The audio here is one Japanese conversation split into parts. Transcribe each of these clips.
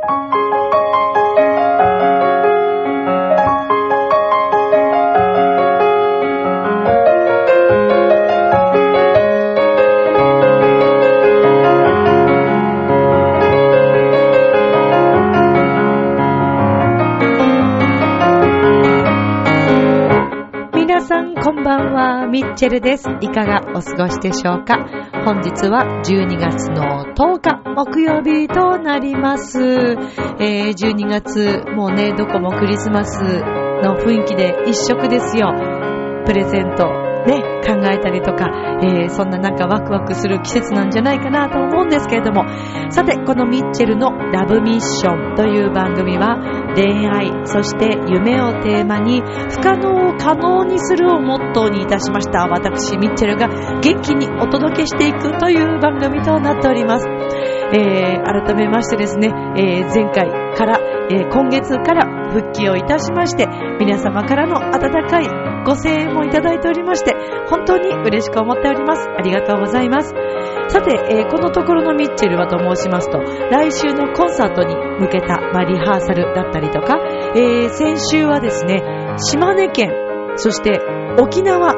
皆んは、ミッチェルです。いかがお過ごしでしょうか？本日は12月の10日木曜日となります。えー、12月、もうね、どこもクリスマスの雰囲気で一色ですよ。プレゼント、ね、考えたりとか、えー、そんななんかワクワクする季節なんじゃないかなと思うんですけれども、さて、このミッチェルのラブミッションという番組は、恋愛、そして夢をテーマに、不可能を可能にするをモットーにいたしました。私、ミッチェルが元気にお届けしていくという番組となっております。えー、改めましてですね、えー、前回から、えー、今月から復帰をいたしまして、皆様からの温かいご声援もいただいておりまして、本当に嬉しく思っております。ありがとうございます。さて、えーこのところのミッチェルはと申しますと、来週のコンサートに向けた、まあ、リハーサルだったりとか、えー先週はですね、島根県、そして沖縄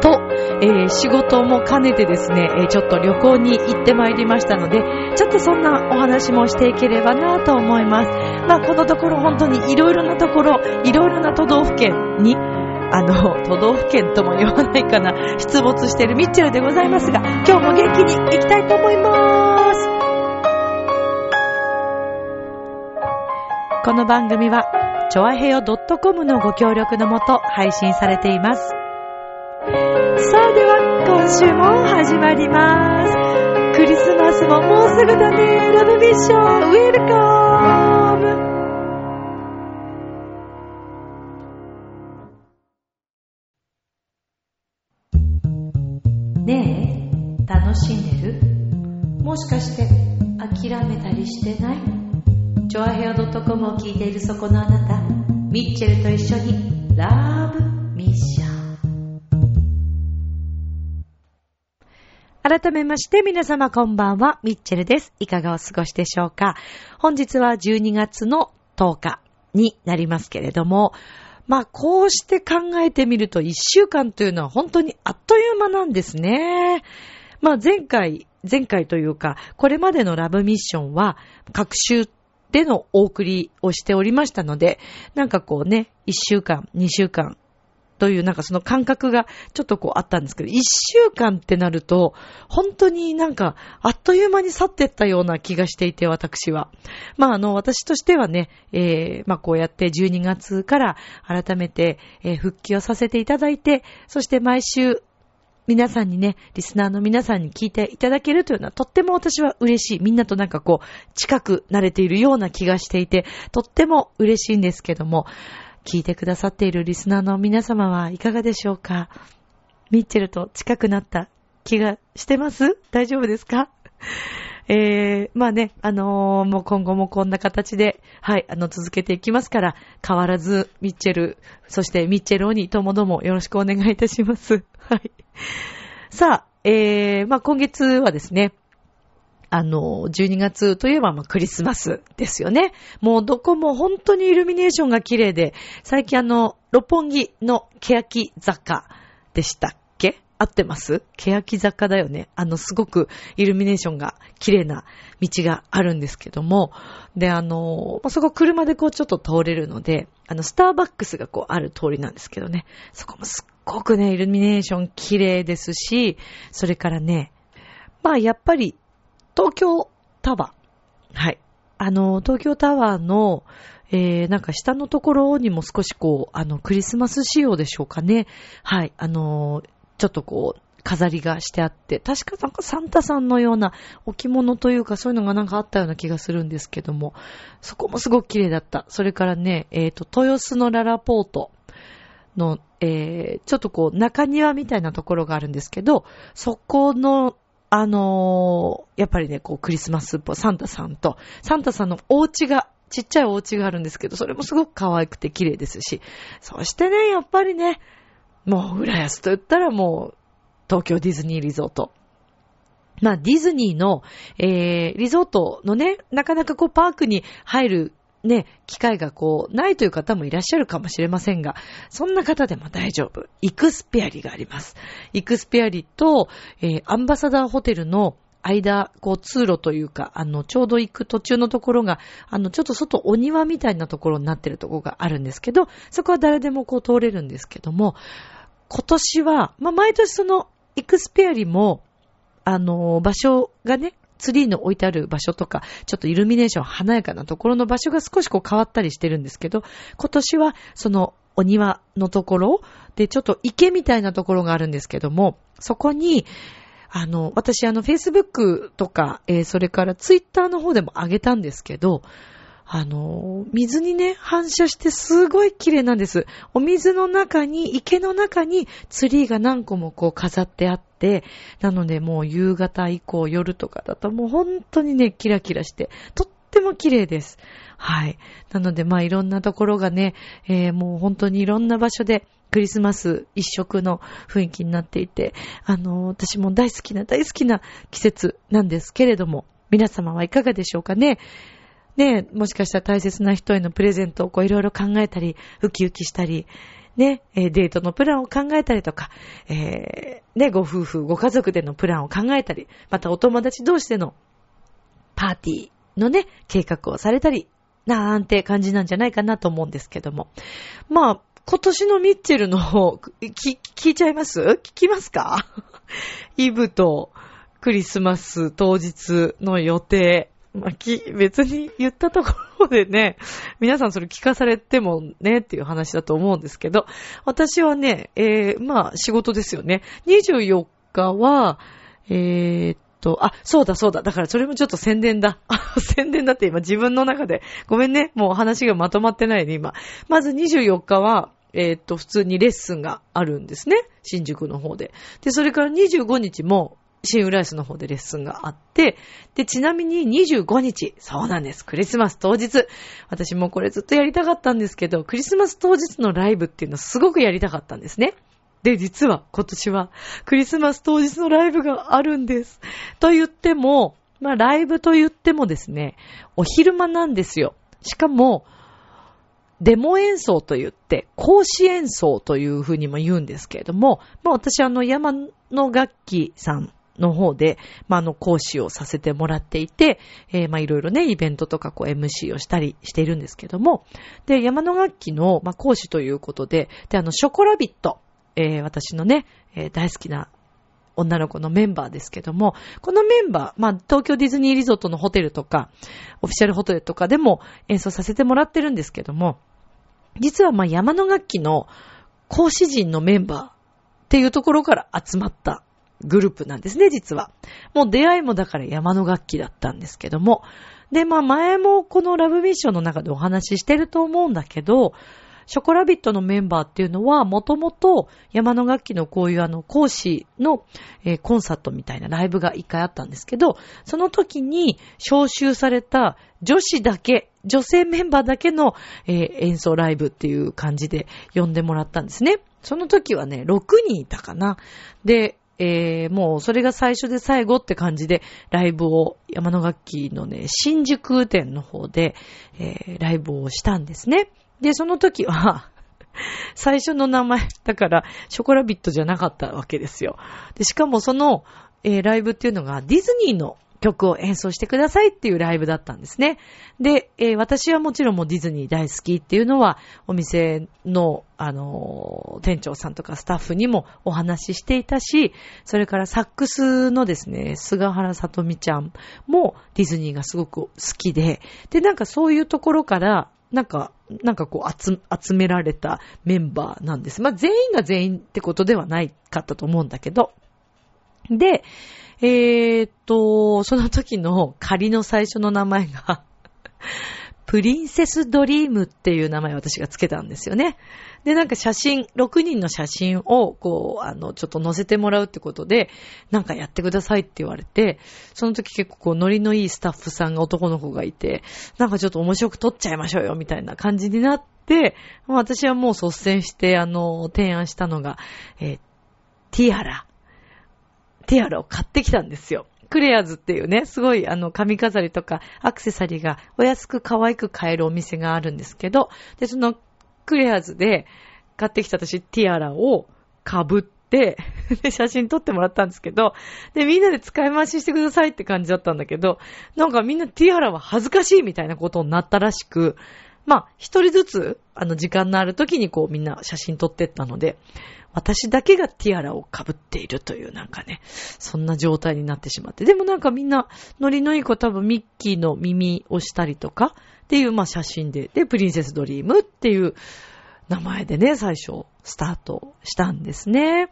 と、えー仕事も兼ねてですね、えーちょっと旅行に行ってまいりましたので、ちょっとそんなお話もしていければなと思います。まあ、このところ本当にいろいろなところ、いろいろな都道府県に、あの、都道府県とも言わないかな、出没しているミッチェルでございますが、今日も元気に行きたいと思います。この番組は、ちょあへよ .com のご協力のもと配信されています。さあでは、今週も始まります。クリスマスももうすぐだね。ラブミッション、ウェルカムもしかして諦めたりしてない？チョアヘオ .com を聞いているそこのあなた、ミッチェルと一緒にラブミッション。改めまして皆様こんばんは、ミッチェルです。いかがお過ごしでしょうか？本日は12月の10日になりますけれども、まあこうして考えてみると1週間というのは本当にあっという間なんですね。まあ前回、前回というか、これまでのラブミッションは、各週でのお送りをしておりましたので、なんかこうね、1週間、2週間というなんかその感覚がちょっとこうあったんですけど、1週間ってなると、本当になんかあっという間に去ってったような気がしていて、私は。まああの、私としてはね、えー、まあこうやって12月から改めて、えー復帰をさせていただいて、そして毎週皆さんにね、リスナーの皆さんに聞いていただけるというのはとっても私は嬉しい。みんなとなんかこう、近くなれているような気がしていて、とっても嬉しいんですけども、聞いてくださっているリスナーの皆様はいかがでしょうか？ミッチェルと近くなった気がしてます？大丈夫ですか？えー、まあね、あのーもう今後もこんな形で、はい、あの、続けていきますから、変わらず、ミッチェル、そしてミッチェルオニともどもよろしくお願いいたします。はい。さあ、えー、まあ今月はですね、あの、12月といえば、まあ、クリスマスですよね。もうどこも本当にイルミネーションが綺麗で、最近あの、六本木の欅坂でした合ってます？欅坂だよね。あの、すごくイルミネーションが綺麗な道があるんですけども、で、あの、そこ車でこうちょっと通れるので、あの、スターバックスがこうある通りなんですけどね、そこもすっごくね、イルミネーション綺麗ですし、それからね、まあやっぱり東京タワー。はい。あの、東京タワーの、えー、なんか下のところにも少しこう、あの、クリスマス仕様でしょうかね。はい。あの、ちょっとこう、飾りがしてあって、確かなんかサンタさんのような置物というかそういうのがなんかあったような気がするんですけども、そこもすごく綺麗だった。それからね、えっ、と、豊洲のララポートの、えー、ちょっとこう、中庭みたいなところがあるんですけど、そこの、あのーやっぱりね、こう、クリスマスっぽい、サンタさんと、サンタさんのお家が、ちっちゃいお家があるんですけど、それもすごく可愛くて綺麗ですし、そしてね、やっぱりね、もう、浦安と言ったらもう、東京ディズニーリゾート。まあ、ディズニーの、えー、リゾートのね、なかなかこうパークに入るね、機会がこう、ないという方もいらっしゃるかもしれませんが、そんな方でも大丈夫。イクスペアリがあります。イクスペアリと、えー、アンバサダーホテルの間、こう通路というか、あの、ちょうど行く途中のところが、あの、ちょっと外お庭みたいなところになってるところがあるんですけど、そこは誰でもこう通れるんですけども、今年は、まあ、毎年その、イクスペアリも、あの、場所がね、ツリーの置いてある場所とか、ちょっとイルミネーション華やかなところの場所が少しこう変わったりしてるんですけど、今年はそのお庭のところでちょっと池みたいなところがあるんですけども、そこに、あの、私あの、Facebook とか、えー、それから Twitter の方でも上げたんですけど、あの、水にね、反射してすごい綺麗なんです。お水の中に、池の中にツリーが何個もこう飾ってあって、なのでもう夕方以降、夜とかだともう本当にね、キラキラして、とっても綺麗です。はい。なので、まあいろんなところがね、えー、もう本当にいろんな場所で、クリスマス一色の雰囲気になっていて、あの、私も大好きな大好きな季節なんですけれども、皆様はいかがでしょうかね？ね、もしかしたら大切な人へのプレゼントをこういろいろ考えたり、ウキウキしたり、ね、デートのプランを考えたりとか、えー、ね、ご夫婦、ご家族でのプランを考えたり、またお友達同士でのパーティーのね、計画をされたり、なんて感じなんじゃないかなと思うんですけども。まあ、今年のミッチェルの方、聞、聞いちゃいます？聞きますか？イブとクリスマス当日の予定。まあ、き、別に言ったところでね、皆さんそれ聞かされてもねっていう話だと思うんですけど、私はね、えー、まあ仕事ですよね。24日は、えー、と、あ、そうだそうだ。だからそれもちょっと宣伝だ。宣伝だって今自分の中で。ごめんね。もう話がまとまってないね、今。まず24日は、えー、っと、普通にレッスンがあるんですね。新宿の方で。で、それから25日も、新浦安の方でレッスンがあって、で、ちなみに25日、そうなんです。クリスマス当日。私もこれずっとやりたかったんですけど、クリスマス当日のライブっていうのすごくやりたかったんですね。で、実は今年はクリスマス当日のライブがあるんです。と言っても、まあライブと言ってもですね、お昼間なんですよ。しかも、デモ演奏と言って、講師演奏というふうにも言うんですけれども、まあ私あの山の楽器さんの方で、まあ、あの、講師をさせてもらっていて、えー、まあ、いろいろね、イベントとかこう MC をしたりしているんですけども、で、山の楽器の、まあ、講師ということで、で、あの、ショコラビット、えー、私のね、えー、大好きな女の子のメンバーですけども、このメンバー、まあ、東京ディズニーリゾートのホテルとか、オフィシャルホテルとかでも演奏させてもらってるんですけども、実はまあ、山の楽器の講師陣のメンバーっていうところから集まったグループなんですね、実は。もう出会いもだから山の楽器だったんですけども。で、まあ前もこのラブミッションの中でお話ししてると思うんだけど、ショコラビットのメンバーっていうのは、もともと山の楽器のこういうあの講師の、えー、コンサートみたいなライブが一回あったんですけど、その時に招集された女子だけ、女性メンバーだけの、えー、演奏ライブっていう感じで呼んでもらったんですね。その時はね、6人いたかな。で、えー、もうそれが最初で最後って感じでライブを山の楽器のね、新宿店の方で、えー、ライブをしたんですね。で、その時は 最初の名前、だから、ショコラビットじゃなかったわけですよ。で、しかもその、えー、ライブっていうのがディズニーの曲を演奏してくださいっていうライブだったんですね。で、えー、私はもちろんもうディズニー大好きっていうのは、お店の、あのー、店長さんとかスタッフにもお話ししていたし、それからサックスのですね、菅原さとみちゃんもディズニーがすごく好きで、で、なんかそういうところから、なんか、なんかこう集、集められたメンバーなんです。まあ、全員が全員ってことではないかったと思うんだけど。で、えー、っと、その時の仮の最初の名前がプリンセスドリームっていう名前を私がつけたんですよね。で、なんか写真、6人の写真を、こう、あの、ちょっと載せてもらうってことで、なんかやってくださいって言われて、その時結構こう、ノリのいいスタッフさんが男の子がいて、なんかちょっと面白く撮っちゃいましょうよ、みたいな感じになって、私はもう率先して、あの、提案したのが、えー、ティアラ。ティアラを買ってきたんですよ。クレアズっていうね、すごいあの髪飾りとかアクセサリーがお安く可愛く買えるお店があるんですけど、で、そのクレアズで買ってきた私ティアラを被って、で、写真撮ってもらったんですけど、で、みんなで使い回ししてくださいって感じだったんだけど、なんかみんなティアラは恥ずかしいみたいなことになったらしく、まあ、一人ずつ、あの、時間のある時にこうみんな写真撮ってったので、私だけがティアラを被っているというなんかね、そんな状態になってしまって。でもなんかみんな、ノリのいい子多分ミッキーの耳をしたりとかっていうまあ写真で、で、プリンセスドリームっていう名前でね、最初、スタートしたんですね。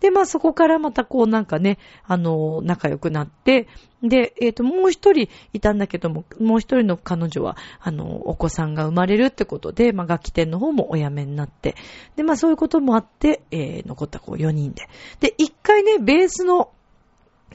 で、まあそこからまたこうなんかね、あの、仲良くなって、で、えっ、ー、と、もう一人いたんだけども、もう一人の彼女は、あの、お子さんが生まれるってことで、まあ楽器店の方もお辞めになって、で、まあそういうこともあって、えー、残ったこう4人で。で、一回ね、ベースの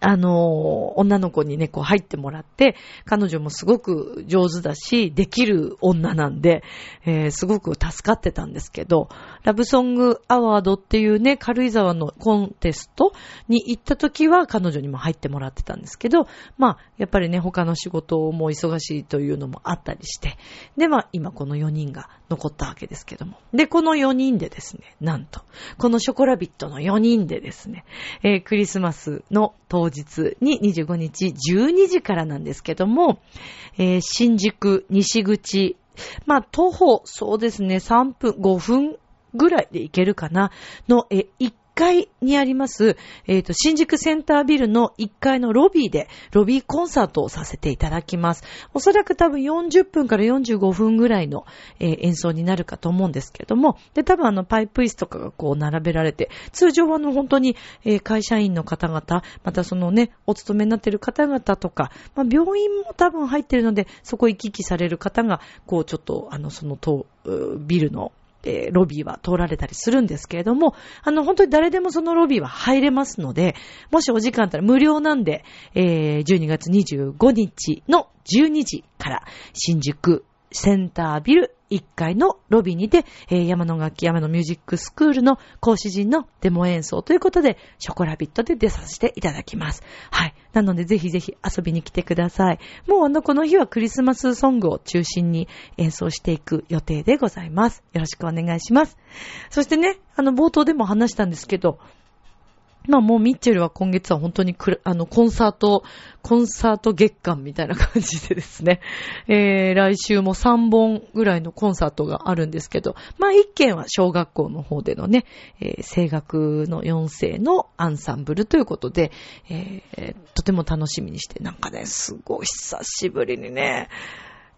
あの、女の子にね、こう入ってもらって、彼女もすごく上手だし、できる女なんで、えー、すごく助かってたんですけど、ラブソングアワードっていうね、軽井沢のコンテストに行った時は彼女にも入ってもらってたんですけど、まあ、やっぱりね、他の仕事も忙しいというのもあったりして、で、まあ、今この4人が残ったわけですけども。で、この4人でですね、なんと、このショコラビットの4人でですね、えー、クリスマスの当日に25日12時からなんですけども、えー、新宿西口、まあ、徒歩、そうですね、3分、5分ぐらいで行けるかな、の、え、1階にあります、えっ、ー、と、新宿センタービルの1階のロビーで、ロビーコンサートをさせていただきます。おそらく多分40分から45分ぐらいの、えー、演奏になるかと思うんですけれども、で、多分あの、パイプ椅子とかがこう並べられて、通常はあの、本当に、えー、会社員の方々、またそのね、お勤めになっている方々とか、まあ、病院も多分入ってるので、そこ行き来される方が、こう、ちょっと、あの、その、ビルのえー、ロビーは通られたりするんですけれども、あの、本当に誰でもそのロビーは入れますので、もしお時間あったら無料なんで、えー、12月25日の12時から新宿センタービル1階のロビーにて、えー、山の楽器山のミュージックスクールの講師陣のデモ演奏ということで、ショコラビットで出させていただきます。はい。なので、ぜひぜひ遊びに来てください。もうあの、この日はクリスマスソングを中心に演奏していく予定でございます。よろしくお願いします。そしてね、あの、冒頭でも話したんですけど、まあもうミッチェルは今月は本当にくあの、コンサート、コンサート月間みたいな感じでですね、えー、来週も3本ぐらいのコンサートがあるんですけど、まあ一件は小学校の方でのね、えー、声楽の4世のアンサンブルということで、えー、とても楽しみにして、なんかね、すごい久しぶりにね、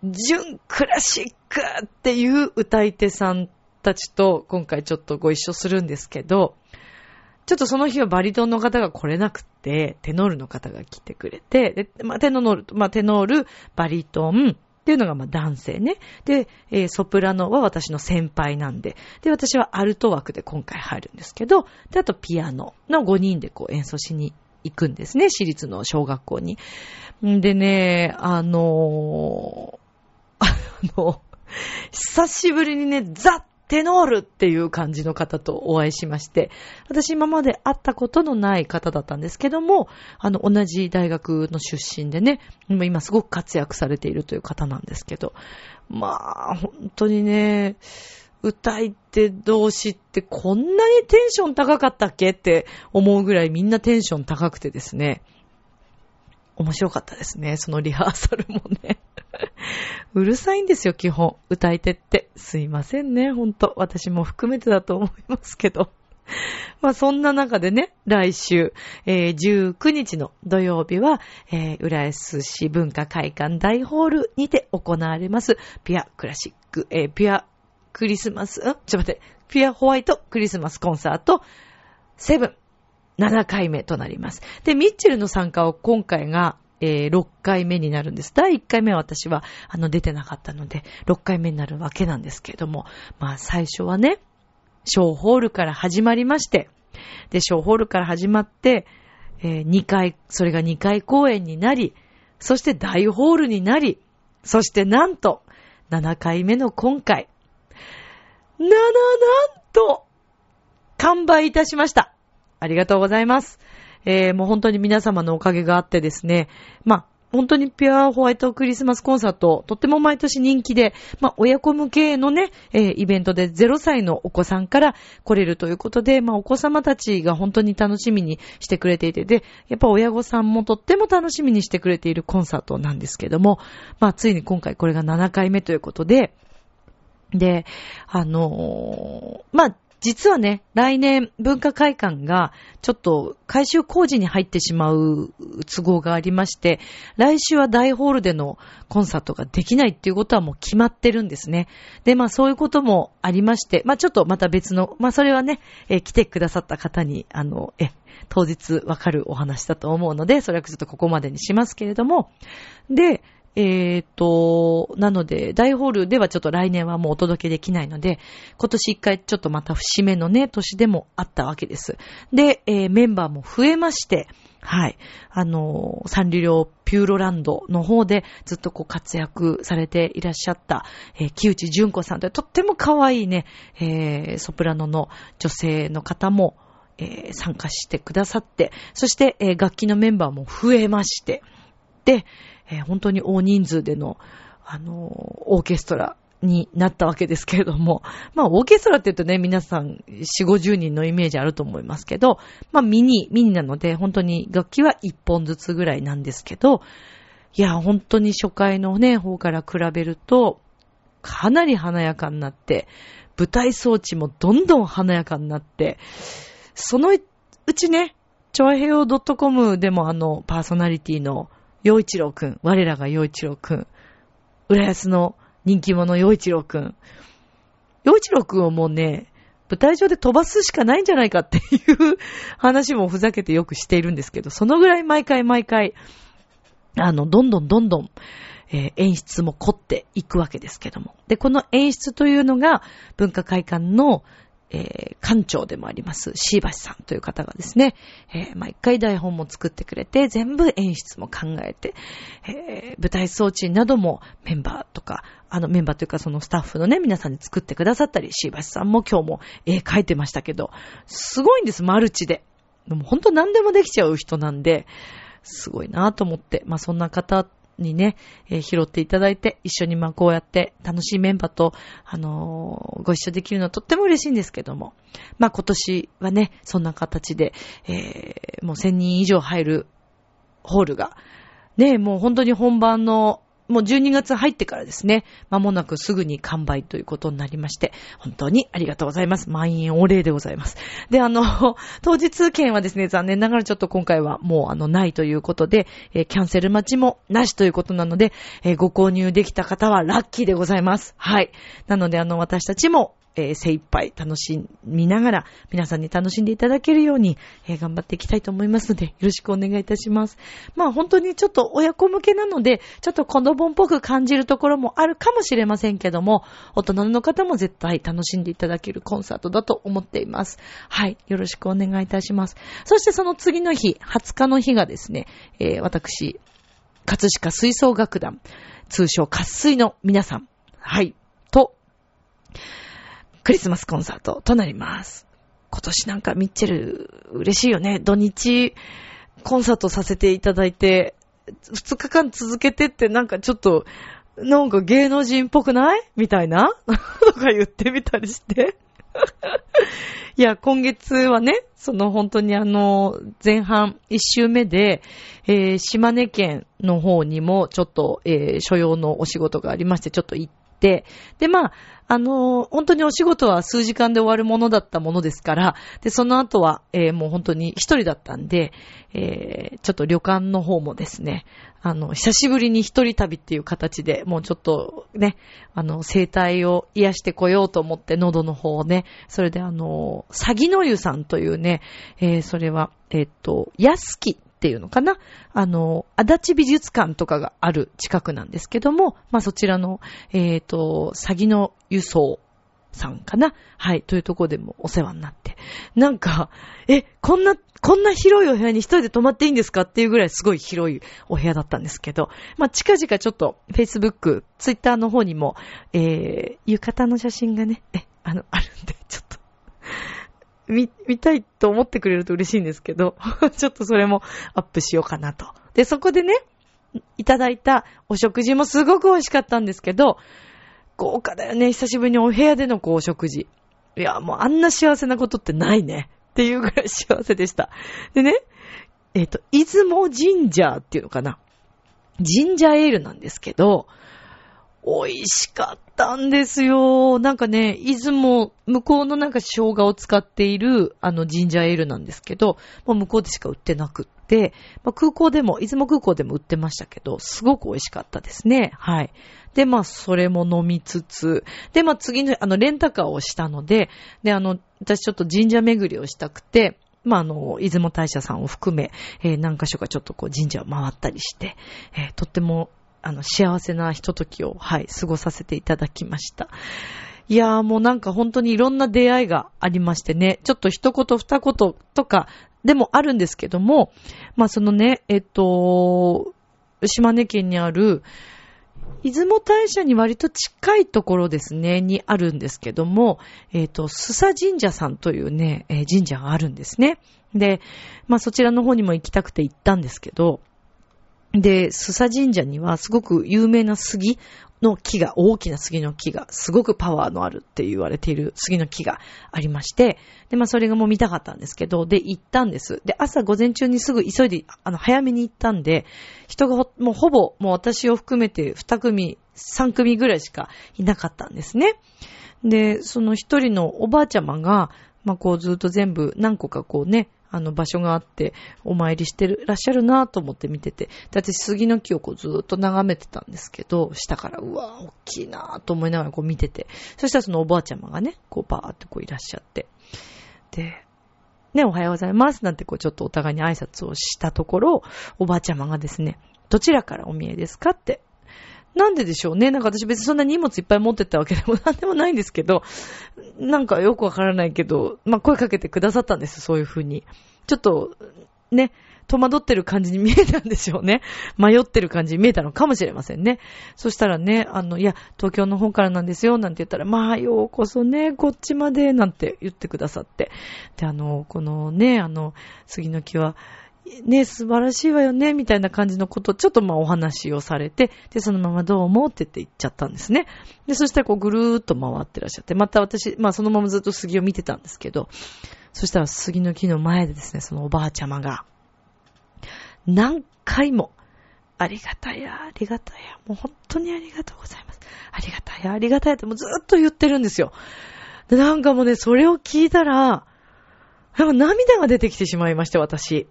純クラシックっていう歌い手さんたちと今回ちょっとご一緒するんですけど、ちょっとその日はバリトンの方が来れなくて、テノールの方が来てくれて、で、まあ、テノール、まあ、テノール、バリトン、っていうのがま男性ね。で、えー、ソプラノは私の先輩なんで。で、私はアルト枠で今回入るんですけど、で、あとピアノの5人でこう演奏しに行くんですね。私立の小学校に。んでね、あのー、あの、久しぶりにね、ザッテノールっていう感じの方とお会いしまして、私今まで会ったことのない方だったんですけども、あの、同じ大学の出身でね、今すごく活躍されているという方なんですけど、まあ、本当にね、歌い手同士ってこんなにテンション高かったっけって思うぐらいみんなテンション高くてですね、面白かったですね。そのリハーサルもね。うるさいんですよ、基本。歌い手って。すいませんね、ほんと。私も含めてだと思いますけど。まあそんな中でね、来週、えー、19日の土曜日は、えー、浦安市文化会館大ホールにて行われます、ピアクラシック、えー、ピアクリスマス、んちょっと待って、ピアホワイトクリスマスコンサート、セブン、7回目となります。で、ミッチェルの参加を今回が、えー、6回目になるんです。第1回目は私は、あの、出てなかったので、6回目になるわけなんですけれども、まあ、最初はね、小ホールから始まりまして、で、小ホールから始まって、えー、2回、それが2回公演になり、そして大ホールになり、そしてなんと、7回目の今回、なな、なんと、完売いたしました。ありがとうございます。えー、もう本当に皆様のおかげがあってですね、まあ、本当にピュアホワイトクリスマスコンサート、とっても毎年人気で、まあ、親子向けのね、えー、イベントで0歳のお子さんから来れるということで、まあ、お子様たちが本当に楽しみにしてくれていて、で、やっぱ親御さんもとっても楽しみにしてくれているコンサートなんですけども、まあ、ついに今回これが7回目ということで、で、あのー、まあ、実はね、来年文化会館がちょっと改修工事に入ってしまう都合がありまして、来週は大ホールでのコンサートができないっていうことはもう決まってるんですね。で、まあそういうこともありまして、まあちょっとまた別の、まあそれはね、え来てくださった方に、あの、え、当日わかるお話だと思うので、それはちょっとここまでにしますけれども、で、えっ、ー、と、なので、大ホールではちょっと来年はもうお届けできないので、今年一回ちょっとまた節目のね、年でもあったわけです。で、えー、メンバーも増えまして、はい。あの、サンリリョピューロランドの方でずっとこう活躍されていらっしゃった、えー、木内純子さんというとっても可愛いね、えー、ソプラノの女性の方も、えー、参加してくださって、そして、えー、楽器のメンバーも増えまして、で、えー、本当に大人数での、あのー、オーケストラになったわけですけれども、まあ、オーケストラって言うとね、皆さん、4、50人のイメージあると思いますけど、まあ、ミニ、ミニなので、本当に楽器は1本ずつぐらいなんですけど、いや、本当に初回のね、方から比べると、かなり華やかになって、舞台装置もどんどん華やかになって、そのうちね、チョアヘオ .com でもあの、パーソナリティの洋一郎くん、我らが洋一郎くん、浦安の人気者洋一郎くん。洋一郎くんをもうね、舞台上で飛ばすしかないんじゃないかっていう 話もふざけてよくしているんですけど、そのぐらい毎回毎回、あの、どんどんどんどん、えー、演出も凝っていくわけですけども。で、この演出というのが、文化会館の、えー、館長でもあります、椎橋さんという方がですね、えー、毎回台本も作ってくれて、全部演出も考えて、えー、舞台装置などもメンバーとか、あのメンバーというかそのスタッフのね、皆さんに作ってくださったり、椎橋さんも今日も絵描いてましたけど、すごいんです、マルチで。でも本当何でもできちゃう人なんで、すごいなと思って、まあそんな方にね、えー、拾っていただいて、一緒にまあこうやって楽しいメンバーと、あのー、ご一緒できるのはとっても嬉しいんですけども、まあ今年はね、そんな形で、えー、もう1000人以上入るホールが、ね、もう本当に本番のもう12月入ってからですね、間もなくすぐに完売ということになりまして、本当にありがとうございます。満員お礼でございます。で、あの、当日券はですね、残念ながらちょっと今回はもうあの、ないということで、えー、キャンセル待ちもなしということなので、えー、ご購入できた方はラッキーでございます。はい。なので、あの、私たちも、えー、精一杯楽しみながら、皆さんに楽しんでいただけるように、えー、頑張っていきたいと思いますので、よろしくお願いいたします。まあ本当にちょっと親子向けなので、ちょっと子供っぽく感じるところもあるかもしれませんけども、大人の方も絶対楽しんでいただけるコンサートだと思っています。はい。よろしくお願いいたします。そしてその次の日、20日の日がですね、えー、私、葛飾吹奏楽団、通称活水の皆さん、はい、と、クリスマスコンサートとなります。今年なんかミッチェル嬉しいよね。土日コンサートさせていただいて、2日間続けてってなんかちょっと、なんか芸能人っぽくない？みたいな？とか言ってみたりして いや、今月はね、その本当にあの、前半1週目で、えー、島根県の方にもちょっと、えー、所要のお仕事がありまして、ちょっと行って、で、まあ、あの、本当にお仕事は数時間で終わるものだったものですから、で、その後は、えー、もう本当に一人だったんで、えー、ちょっと旅館の方もですね、あの、久しぶりに一人旅っていう形で、もうちょっとね、あの、生態を癒してこようと思って、喉の方をね、それであの、詐欺の湯さんというね、えー、それは、えっ、と、安木っていうのかな。あの、足立美術館とかがある近くなんですけども、まあそちらの、えっ、ー、と、詐欺の輸送さんかな。はい、というとこでもお世話になって。なんか、え、こんな、こんな広いお部屋に一人で泊まっていいんですかっていうぐらいすごい広いお部屋だったんですけど、まあ、近々ちょっと Facebook、Twitter の方にも、えー、浴衣の写真がね、え、あの、あるんで、ちょっと。見、見たいと思ってくれると嬉しいんですけど、ちょっとそれもアップしようかなと。で、そこでね、いただいたお食事もすごく美味しかったんですけど、豪華だよね。久しぶりにお部屋でのこうお食事。いや、もうあんな幸せなことってないね。っていうぐらい幸せでした。でね、えっ、ー、と、出雲神社っていうのかな。ジンジャーエールなんですけど、美味しかったんですよ。なんかね、出雲、向こうのなんか生姜を使っている、あの、ジンジャーエールなんですけど、もう向こうでしか売ってなくって、まあ、空港でも、出雲空港でも売ってましたけど、すごく美味しかったですね。はい。で、まあ、それも飲みつつ、で、まあ、次の、あの、レンタカーをしたので、で、あの、私ちょっと神社巡りをしたくて、まあ、あの、出雲大社さんを含め、えー、何箇所かちょっとこう神社を回ったりして、えー、とっても、あの、幸せなひとときを、はい、過ごさせていただきました。いやーもうなんか本当にいろんな出会いがありましてね、ちょっと一言二言とかでもあるんですけども、まあそのね、えっと、島根県にある、出雲大社に割と近いところですね、にあるんですけども、えっ、と、須佐神社さんというね、神社があるんですね。で、まあそちらの方にも行きたくて行ったんですけど、で、須佐神社にはすごく有名な杉の木が、大きな杉の木が、すごくパワーのあるって言われている杉の木がありまして、で、まあそれがもう見たかったんですけど、で、行ったんです。で、朝午前中にすぐ急いで、あの、早めに行ったんで、人がもうほぼ、もう私を含めて2組、3組ぐらいしかいなかったんですね。で、その一人のおばあちゃまが、まあこうずっと全部何個かこうね、あの場所があって、お参りしてらっしゃるなと思って見てて、で、私杉の木をこうずっと眺めてたんですけど、下から、うわ大きいなと思いながらこう見てて、そしたらそのおばあちゃまがね、こうバーってこういらっしゃって、で、ね、おはようございますなんてこうちょっとお互いに挨拶をしたところ、おばあちゃまがですね、どちらからお見えですかってなんででしょうね。なんか私別にそんな荷物いっぱい持ってったわけでも なんでもないんですけど、なんかよくわからないけど、まあ、声かけてくださったんです、そういうふうに。ちょっと、ね、戸惑ってる感じに見えたんでしょうね。迷ってる感じに見えたのかもしれませんね。そしたらね、あの、いや、東京の方からなんですよ、なんて言ったら、まあ、ようこそね、こっちまで、なんて言ってくださって。で、あの、このね、あの、杉の木は、ね、素晴らしいわよね、みたいな感じのこと、ちょっとまあお話をされて、で、そのままどう思ってって言っちゃったんですね。で、そしたらこうぐるーっと回ってらっしゃって、また私、まあそのままずっと杉を見てたんですけど、そしたら杉の木の前でですね、そのおばあちゃまが、何回も、ありがたや、ありがたや、もう本当にありがとうございます。ありがたや、ありがたやってもうずっと言ってるんですよ。で、なんかもうね、それを聞いたら、なんか涙が出てきてしまいまして、私。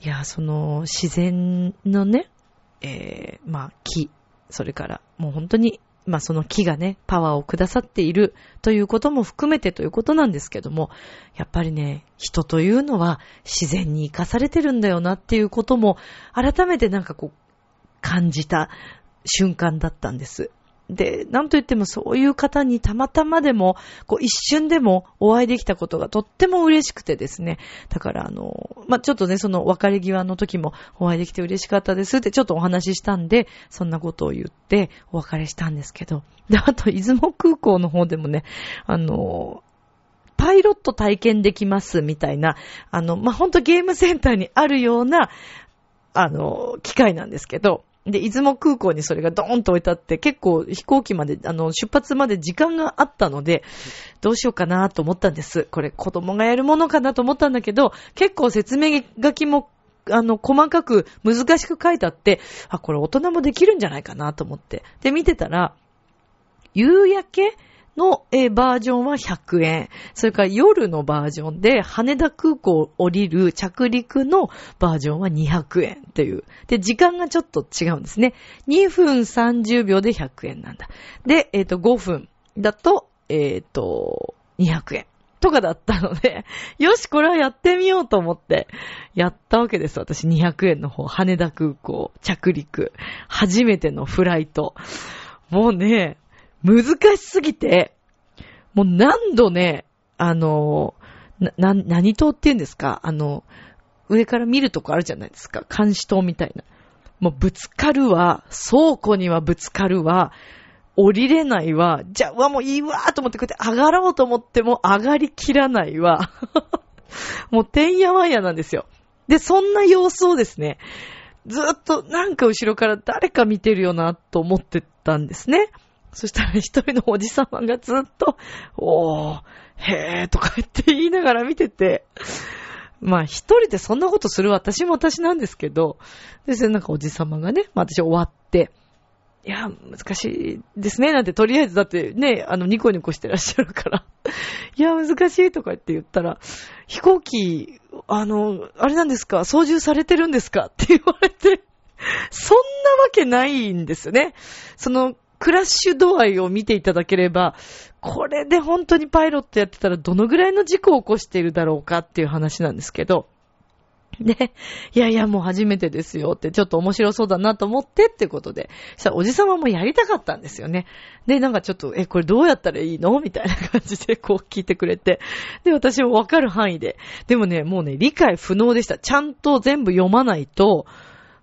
いや、その、自然のね、えー、まあ、木、それから、もう本当に、まあ、その木がね、パワーをくださっているということも含めてということなんですけども、やっぱりね、人というのは自然に生かされてるんだよなっていうことも、改めてなんかこう、感じた瞬間だったんです。で、なんといってもそういう方にたまたまでも、こう一瞬でもお会いできたことがとっても嬉しくてですね。だからあの、まあ、ちょっとね、その別れ際の時もお会いできて嬉しかったですってちょっとお話ししたんで、そんなことを言ってお別れしたんですけど。で、あと、出雲空港の方でもね、あの、パイロット体験できますみたいな、あの、まあ、ほんとゲームセンターにあるような、あの、機械なんですけど、で、出雲空港にそれがドーンと置いてあって、結構飛行機まで、あの、出発まで時間があったので、どうしようかなと思ったんです。これ子供がやるものかなと思ったんだけど、結構説明書きも、あの、細かく難しく書いてあって、あ、これ大人もできるんじゃないかなと思って。で、見てたら、夕焼けの、えー、バージョンは100円。それから夜のバージョンで羽田空港降りる着陸のバージョンは200円っていう。で、時間がちょっと違うんですね。2分30秒で100円なんだ。で、えっ、ー、と、5分だと、えっ、ー、と、200円。とかだったので、よし、これはやってみようと思って、やったわけです。私200円の方、羽田空港、着陸、初めてのフライト。もうね、難しすぎて、もう何度ね、あの、な、な、何塔って言うんですか？あの、上から見るとこあるじゃないですか？監視塔みたいな。もうぶつかるわ、倉庫にはぶつかるわ、降りれないわ。じゃあ、うわ、もういいわと思ってこうやって上がろうと思っても上がりきらないわ。もうてんやわんやなんですよ。で、そんな様子をですね、ずっとなんか後ろから誰か見てるよなと思ってたんですね。そしたら一人のおじさまがずっと、おー、へーとか言って言いながら見てて、まあ一人でそんなことする私も私なんですけど、で、なんかおじさまがね、まあ私終わって、いや、難しいですね、なんて、とりあえずだってね、あの、ニコニコしてらっしゃるから。いや、難しいとかって言ったら、飛行機、あの、あれなんですか、操縦されてるんですかって言われて、そんなわけないんですよね。その、クラッシュ度合いを見ていただければ、これで本当にパイロットやってたらどのぐらいの事故を起こしているだろうかっていう話なんですけど、で、いやいやもう初めてですよって、ちょっと面白そうだなと思ってってことで、そしたらおじさまもやりたかったんですよね。で、なんかちょっと、え、これどうやったらいいのみたいな感じで こう聞いてくれて。で、私もわかる範囲で。でもね、もうね、理解不能でした。ちゃんと全部読まないと、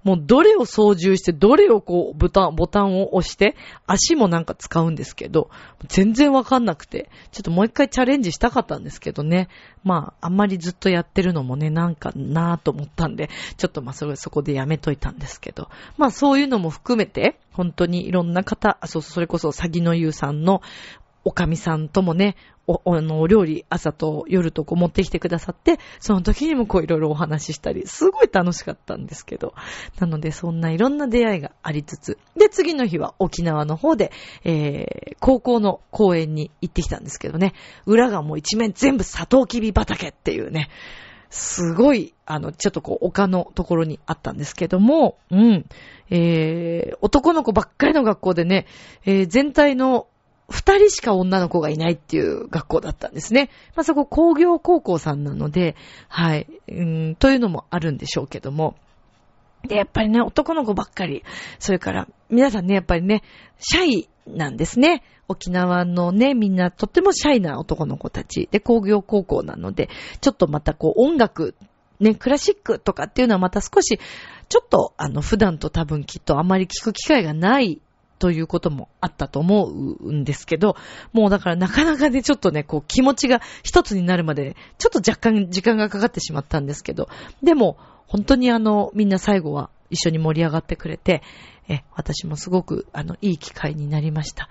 もうどれを操縦して、どれをこう、ボタン、ボタンを押して、足もなんか使うんですけど、全然わかんなくて、ちょっともう一回チャレンジしたかったんですけどね。まあ、あんまりずっとやってるのもね、なんかなぁと思ったんで、ちょっとまあ、それ、そこでやめといたんですけど。まあ、そういうのも含めて、本当にいろんな方、あそうそれこそ、詐欺の優さんのおかみさんともね、お、あの、お料理朝と夜とこう持ってきてくださって、その時にもこういろいろお話ししたり、すごい楽しかったんですけど。なのでそんないろんな出会いがありつつ、で、次の日は沖縄の方で、えー、高校の公園に行ってきたんですけどね、裏がもう一面全部サトウキビ畑っていうね、すごい、あの、ちょっとこう、丘のところにあったんですけども、うん。えー、男の子ばっかりの学校でね、えー、全体の二人しか女の子がいないっていう学校だったんですね。まあ、そこ工業高校さんなので、はい、うん、というのもあるんでしょうけども。で、やっぱりね、男の子ばっかり。それから、皆さんね、やっぱりね、シャイなんですね。沖縄のね、みんなとってもシャイな男の子たち。で、工業高校なので、ちょっとまたこう、音楽、ね、クラシックとかっていうのはまた少し、ちょっと、あの、普段と多分きっとあまり聞く機会がないということもあったと思うんですけど、もうだからなかなかね、ちょっとね、こう気持ちが一つになるまで、ちょっと若干時間がかかってしまったんですけど、でも、本当にあの、みんな最後は一緒に盛り上がってくれて、え、私もすごく、あの、いい機会になりました。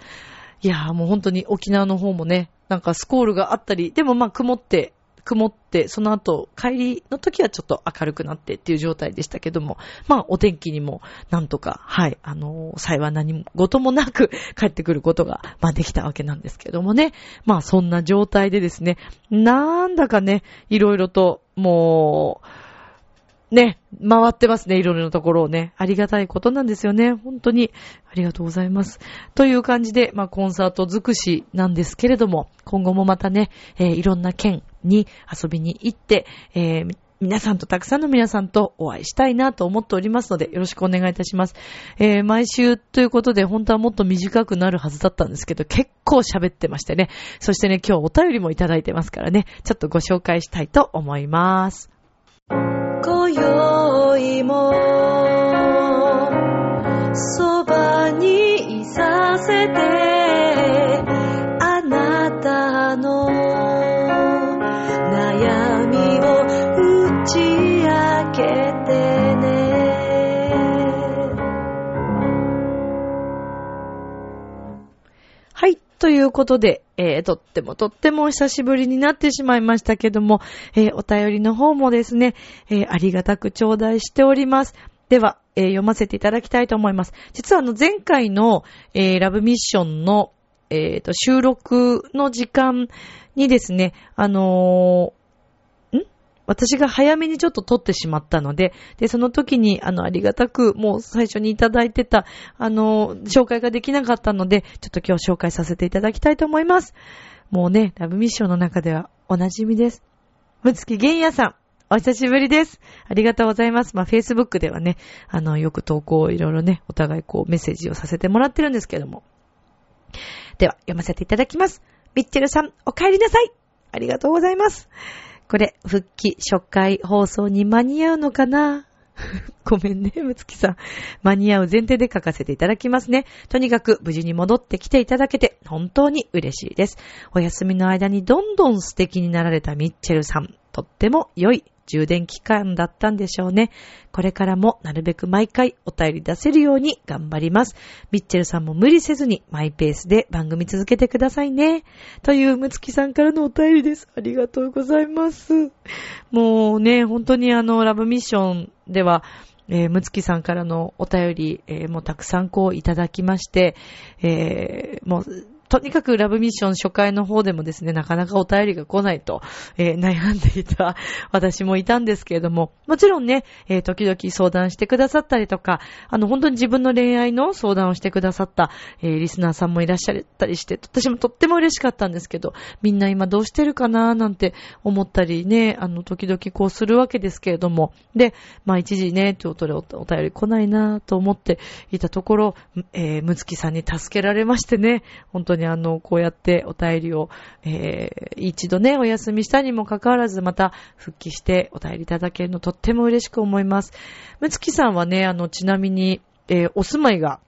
いやーもう本当に沖縄の方もね、なんかスコールがあったり、でもまあ曇って曇って、その後、帰りの時はちょっと明るくなってっていう状態でしたけども、まあ、お天気にも、なんとか、はい、あの、幸い何事もなく 帰ってくることが、まあ、できたわけなんですけどもね。まあ、そんな状態でですね、なんだかね、いろいろと、もう、ね、回ってますね、いろいろなところをね。ありがたいことなんですよね。本当に。ありがとうございます。という感じで、まあ、コンサート尽くしなんですけれども、今後もまたね、えー、いろんな県に遊びに行って、えー、皆さんとたくさんの皆さんとお会いしたいなと思っておりますので、よろしくお願いいたします。えー、毎週ということで、本当はもっと短くなるはずだったんですけど、結構喋ってましてね。そしてね、今日お便りもいただいてますからね、ちょっとご紹介したいと思います。今宵もそばにいさせてということでえー、とってもとってもお久しぶりになってしまいましたけども、えー、お便りの方もですね、えー、ありがたく頂戴しております。では、え読ませていただきたいと思います。実はあの前回の、えラブミッションの、えと収録の時間にですね、あの私が早めにちょっと撮ってしまったので、で、その時に、あの、ありがたく、もう最初にいただいてた、あの、紹介ができなかったので、ちょっと今日紹介させていただきたいと思います。もうね、ラブミッションの中ではお馴染みです。むつきげんやさん。お久しぶりです。ありがとうございます。まあ、Facebook ではね、あの、よく投稿をいろいろね、お互いこう、メッセージをさせてもらってるんですけども。では、読ませていただきます。ミッチェルさん、お帰りなさい。ありがとうございます。これ、復帰初回放送に間に合うのかな？ごめんね、むつきさん。間に合う前提で書かせていただきますね。とにかく無事に戻ってきていただけて本当に嬉しいです。お休みの間にどんどん素敵になられたミッチェルさん。とっても良い充電期間だったんでしょうね。これからもなるべく毎回お便り出せるように頑張ります。ミッチェルさんも無理せずにマイペースで番組続けてくださいね。というむつきさんからのお便りです。ありがとうございます。もうね、本当にあの、ラブミッションでは、えー、むつきさんからのお便り、えー、もうたくさんこういただきまして、えー、もうとにかくラブミッション初回の方でもですね、なかなかお便りが来ないと、えー、悩んでいた 私もいたんですけれども、もちろんね、えー、時々相談してくださったりとか、あの、本当に自分の恋愛の相談をしてくださった、えー、リスナーさんもいらっしゃったりして、私もとっても嬉しかったんですけど、みんな今どうしてるかなーなんて思ったりね、あの、時々こうするわけですけれども、で、まあ一時ね、ちょっとお便り来ないなーと思っていたところ、えー、むつきさんに助けられましてね、本当ににあの、こうやってお便りを、えー、一度ね、お休みしたにもかかわらず、また復帰してお便りいただけるのとっても嬉しく思います。むつきさんはね、あの、ちなみに、えー、お住まいが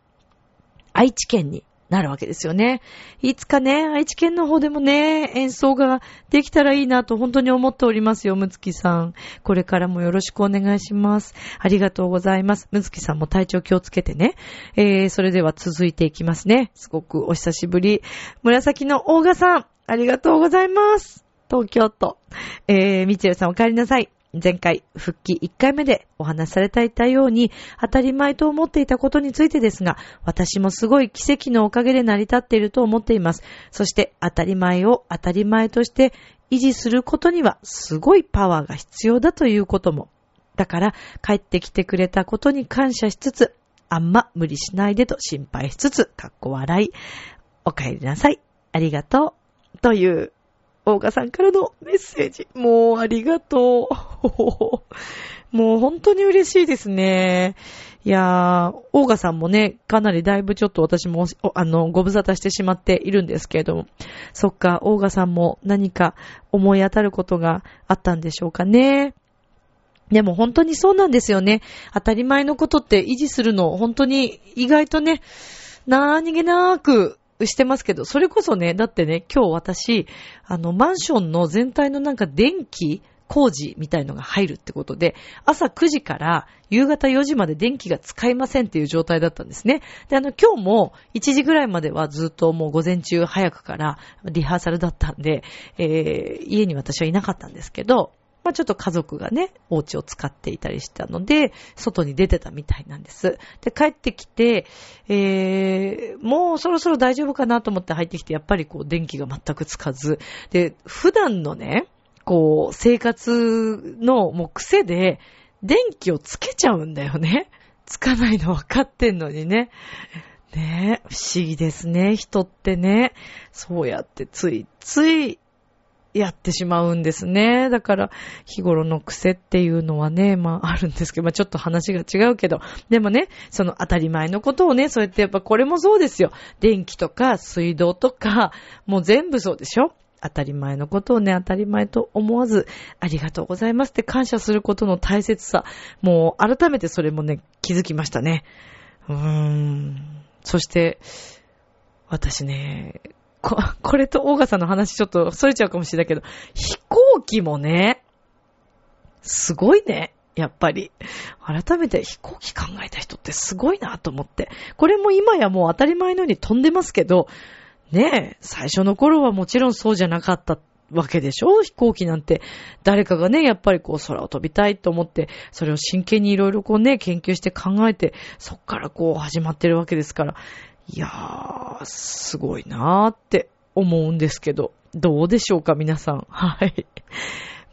愛知県になるわけですよね。いつかね、愛知県の方でもね、演奏ができたらいいなと本当に思っておりますよ、むつきさん。これからもよろしくお願いします。ありがとうございます。むつきさんも体調気をつけてね。えー、それでは続いていきますね。すごくお久しぶり。紫の大賀さん、ありがとうございます。東京都。えー、みちるさんお帰りなさい。前回、復帰1回目でお話しされていたように、当たり前と思っていたことについてですが、私もすごい奇跡のおかげで成り立っていると思っています。そして、当たり前を当たり前として維持することには、すごいパワーが必要だということも。だから、帰ってきてくれたことに感謝しつつ、あんま無理しないでと心配しつつ、かっこ笑い。お帰りなさい。ありがとう。という大賀さんからのメッセージ。もうありがとう。もう本当に嬉しいですね。いやー、大賀さんもね、かなりだいぶちょっと私も、あの、ご無沙汰してしまっているんですけれども。そっか、大賀さんも何か思い当たることがあったんでしょうかね。でも本当にそうなんですよね。当たり前のことって維持するの、本当に意外とね、何気なくしてますけど、それこそね、だってね、今日私、あの、マンションの全体のなんか電気、工事みたいのが入るってことで、朝9時から夕方4時まで電気が使いませんっていう状態だったんですね。で、あの、今日も1時ぐらいまではずっともう午前中早くからリハーサルだったんで、えー、家に私はいなかったんですけど、まあちょっと家族がね、お家を使っていたりしたので、外に出てたみたいなんです。で、帰ってきて、えー、もうそろそろ大丈夫かなと思って入ってきて、やっぱりこう電気が全くつかず、で、普段のね、こう、生活のもう癖で、電気をつけちゃうんだよね。つかないの分かってんのにね。ねえ、不思議ですね、人ってね。そうやってついついやってしまうんですね。だから、日頃の癖っていうのはね、まああるんですけど、まあちょっと話が違うけど、でもね、その当たり前のことをね、そうやってやっぱこれもそうですよ。電気とか水道とか、もう全部そうでしょ当たり前のことをね、当たり前と思わず、ありがとうございますって感謝することの大切さ、もう改めてそれもね、気づきましたね。うーん。そして、私ね、こ、これとオーガさんの話ちょっと逸れちゃうかもしれないけど、飛行機もね、すごいね。やっぱり。改めて飛行機考えた人ってすごいなと思って。これも今やもう当たり前のように飛んでますけど、ねえ、最初の頃はもちろんそうじゃなかったわけでしょ？飛行機なんて。誰かがね、やっぱりこう空を飛びたいと思って、それを真剣にいろいろこうね、研究して考えて、そっからこう始まってるわけですから。いやー、すごいなーって思うんですけど、どうでしょうか、皆さん。はい。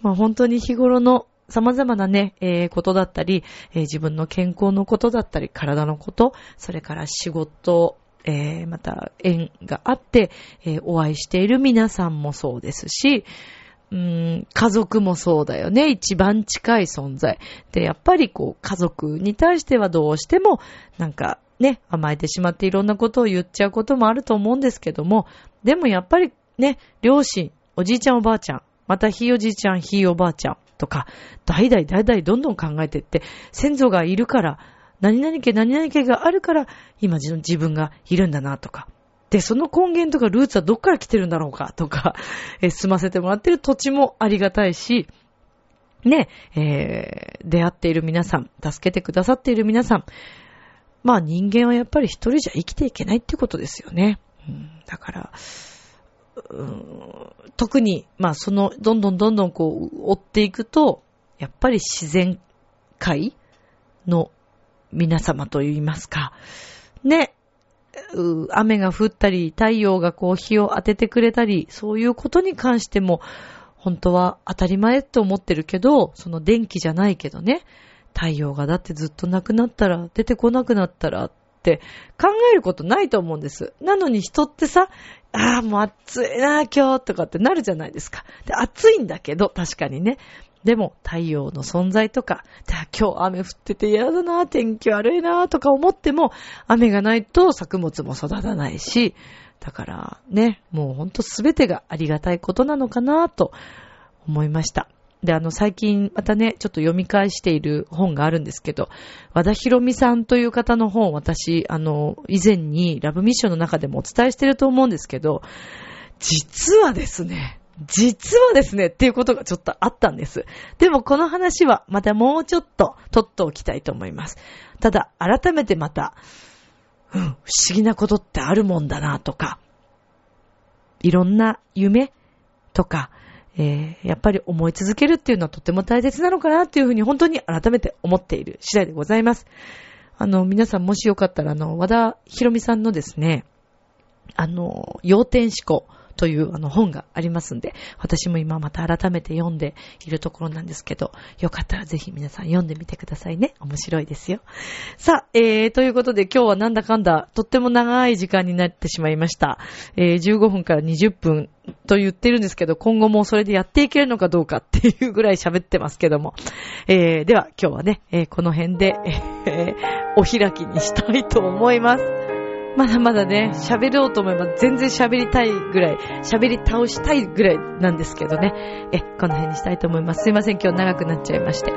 まあ本当に日頃の様々なね、えー、ことだったり、えー、自分の健康のことだったり、体のこと、それから仕事、えー、また縁があって、えー、お会いしている皆さんもそうですし、うーん、家族もそうだよね。一番近い存在。で、やっぱりこう、家族に対してはどうしても、なんか、ね、甘えてしまっていろんなことを言っちゃうこともあると思うんですけども、でもやっぱりね、両親、おじいちゃんおばあちゃん、またひいおじいちゃん、ひいおばあちゃんとか、代々代々どんどん考えていって、先祖がいるから、何々家何々家があるから、今自分がいるんだなとか。で、その根源とかルーツはどっから来てるんだろうかとか、え住ませてもらってる土地もありがたいし、ね、えー、出会っている皆さん、助けてくださっている皆さん、まあ人間はやっぱり一人じゃ生きていけないってことですよね。うん、だから、うん、特に、まあその、どんどんどんどんこう、追っていくと、やっぱり自然界の皆様といいますか、ね、雨が降ったり、太陽がこう日を当ててくれたり、そういうことに関しても、本当は当たり前って思ってるけど、その電気じゃないけどね、太陽がだってずっとなくなったら、出てこなくなったらって考えることないと思うんです。なのに人ってさ、ああ、もう暑いな、今日とかってなるじゃないですか。で、暑いんだけど、確かにね。でも、太陽の存在とか、今日雨降ってて嫌だな、天気悪いな、とか思っても、雨がないと作物も育たないし、だからね、もうほんとすべてがありがたいことなのかな、と思いました。で、あの、最近またね、ちょっと読み返している本があるんですけど、和田博美さんという方の本、私、あの、以前にラブミッションの中でもお伝えしてると思うんですけど、実はですね、実はですね、っていうことがちょっとあったんです。でもこの話はまたもうちょっと取っておきたいと思います。ただ、改めてまた、うん、不思議なことってあるもんだなとか、いろんな夢とか、えー、やっぱり思い続けるっていうのはとても大切なのかなっていうふうに本当に改めて思っている次第でございます。あの、皆さんもしよかったら、あの、和田博美さんのですね、あの、要点思考。というあの本がありますんで、私も今また改めて読んでいるところなんですけど、よかったらぜひ皆さん読んでみてくださいね。面白いですよ。さあ、えー、ということで今日はなんだかんだとっても長い時間になってしまいました。えー、15分から20分と言ってるんですけど、今後もそれでやっていけるのかどうかっていうぐらい喋ってますけども。えー、では今日はね、えー、この辺で、えー、お開きにしたいと思います。まだまだね、喋ろうと思えば全然喋りたいぐらい、喋り倒したいぐらいなんですけどね。え、この辺にしたいと思います。すいません、今日長くなっちゃいまして。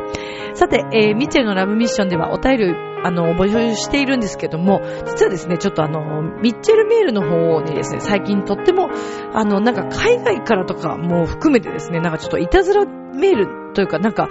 さて、えー、ミッチェルのラブミッションではお便り、あの、募集しているんですけども、実はですね、ちょっとあの、ミッチェルメールの方にですね、最近とっても、あの、なんか海外からとかも含めてですね、なんかちょっといたずらメールというか、なんか、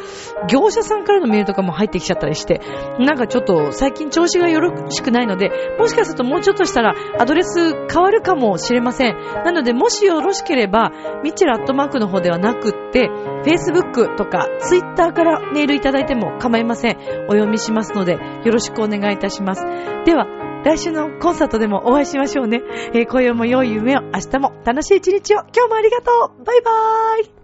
業者さんからのメールとかも入ってきちゃったりして、なんかちょっと最近調子がよろしくないので、もしかするともうちょっとしたらアドレス変わるかもしれません。なので、もしよろしければ、ミッチェルアットマークの方ではなくって、Facebook とか Twitter からメールいただいても構いません。お読みしますので、よろしくお願いいたします。では、来週のコンサートでもお会いしましょうね。えー、今夜も良い夢を、明日も楽しい一日を、今日もありがとうバイバーイ